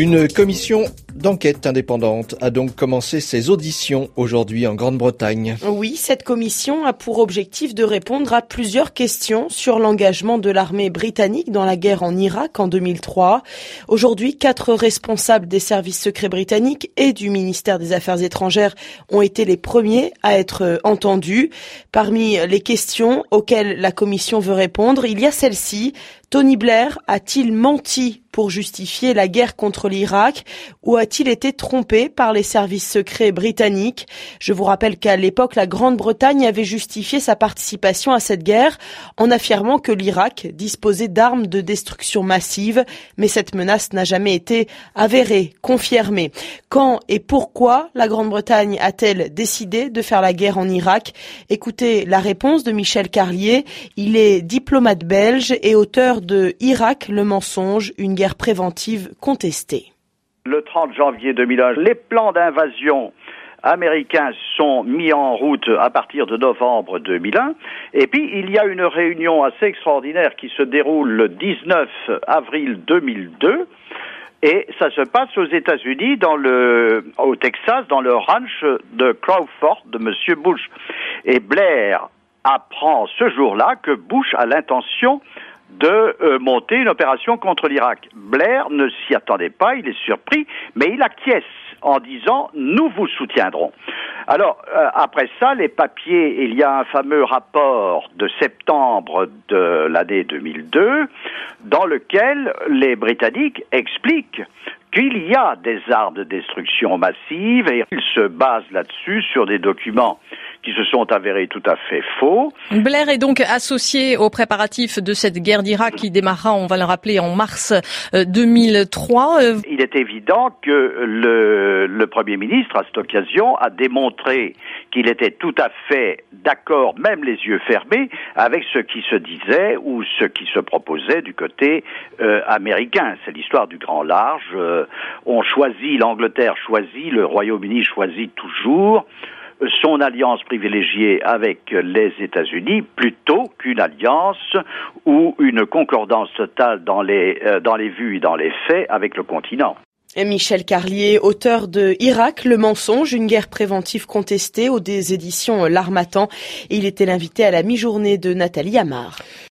Une commission d'enquête indépendante a donc commencé ses auditions aujourd'hui en Grande-Bretagne. Oui, cette commission a pour objectif de répondre à plusieurs questions sur l'engagement de l'armée britannique dans la guerre en Irak en 2003. Aujourd'hui, quatre responsables des services secrets britanniques et du ministère des Affaires étrangères ont été les premiers à être entendus. Parmi les questions auxquelles la commission veut répondre, il y a celle-ci. Tony Blair a-t-il menti pour justifier la guerre contre l'Irak ou a-t-il été trompé par les services secrets britanniques? Je vous rappelle qu'à l'époque, la Grande-Bretagne avait justifié sa participation à cette guerre en affirmant que l'Irak disposait d'armes de destruction massive, mais cette menace n'a jamais été avérée, confirmée. Quand et pourquoi la Grande-Bretagne a-t-elle décidé de faire la guerre en Irak? Écoutez la réponse de Michel Carlier. Il est diplomate belge et auteur de Irak, le mensonge, une guerre préventive contestée. Le 30 janvier 2001, les plans d'invasion américains sont mis en route à partir de novembre 2001. Et puis, il y a une réunion assez extraordinaire qui se déroule le 19 avril 2002. Et ça se passe aux États-Unis, dans le, au Texas, dans le ranch de Crawford de M. Bush. Et Blair apprend ce jour-là que Bush a l'intention de euh, monter une opération contre l'Irak. Blair ne s'y attendait pas, il est surpris, mais il acquiesce en disant nous vous soutiendrons. Alors euh, après ça, les papiers, il y a un fameux rapport de septembre de l'année 2002 dans lequel les Britanniques expliquent qu'il y a des armes de destruction massive et ils se basent là-dessus sur des documents qui se sont avérés tout à fait faux. Blair est donc associé aux préparatifs de cette guerre d'Irak qui démarra, on va le rappeler, en mars 2003. Euh, Il est évident que le, le Premier ministre, à cette occasion, a démontré qu'il était tout à fait d'accord, même les yeux fermés, avec ce qui se disait ou ce qui se proposait du côté euh, américain. C'est l'histoire du grand large. Euh, on choisit, l'Angleterre choisit, le Royaume-Uni choisit toujours son alliance privilégiée avec les États-Unis plutôt qu'une alliance ou une concordance totale dans les, euh, dans les vues et dans les faits avec le continent. Michel Carlier, auteur de Irak, le mensonge, une guerre préventive contestée aux des éditions L'Armatan. Il était l'invité à la mi-journée de Nathalie Amar.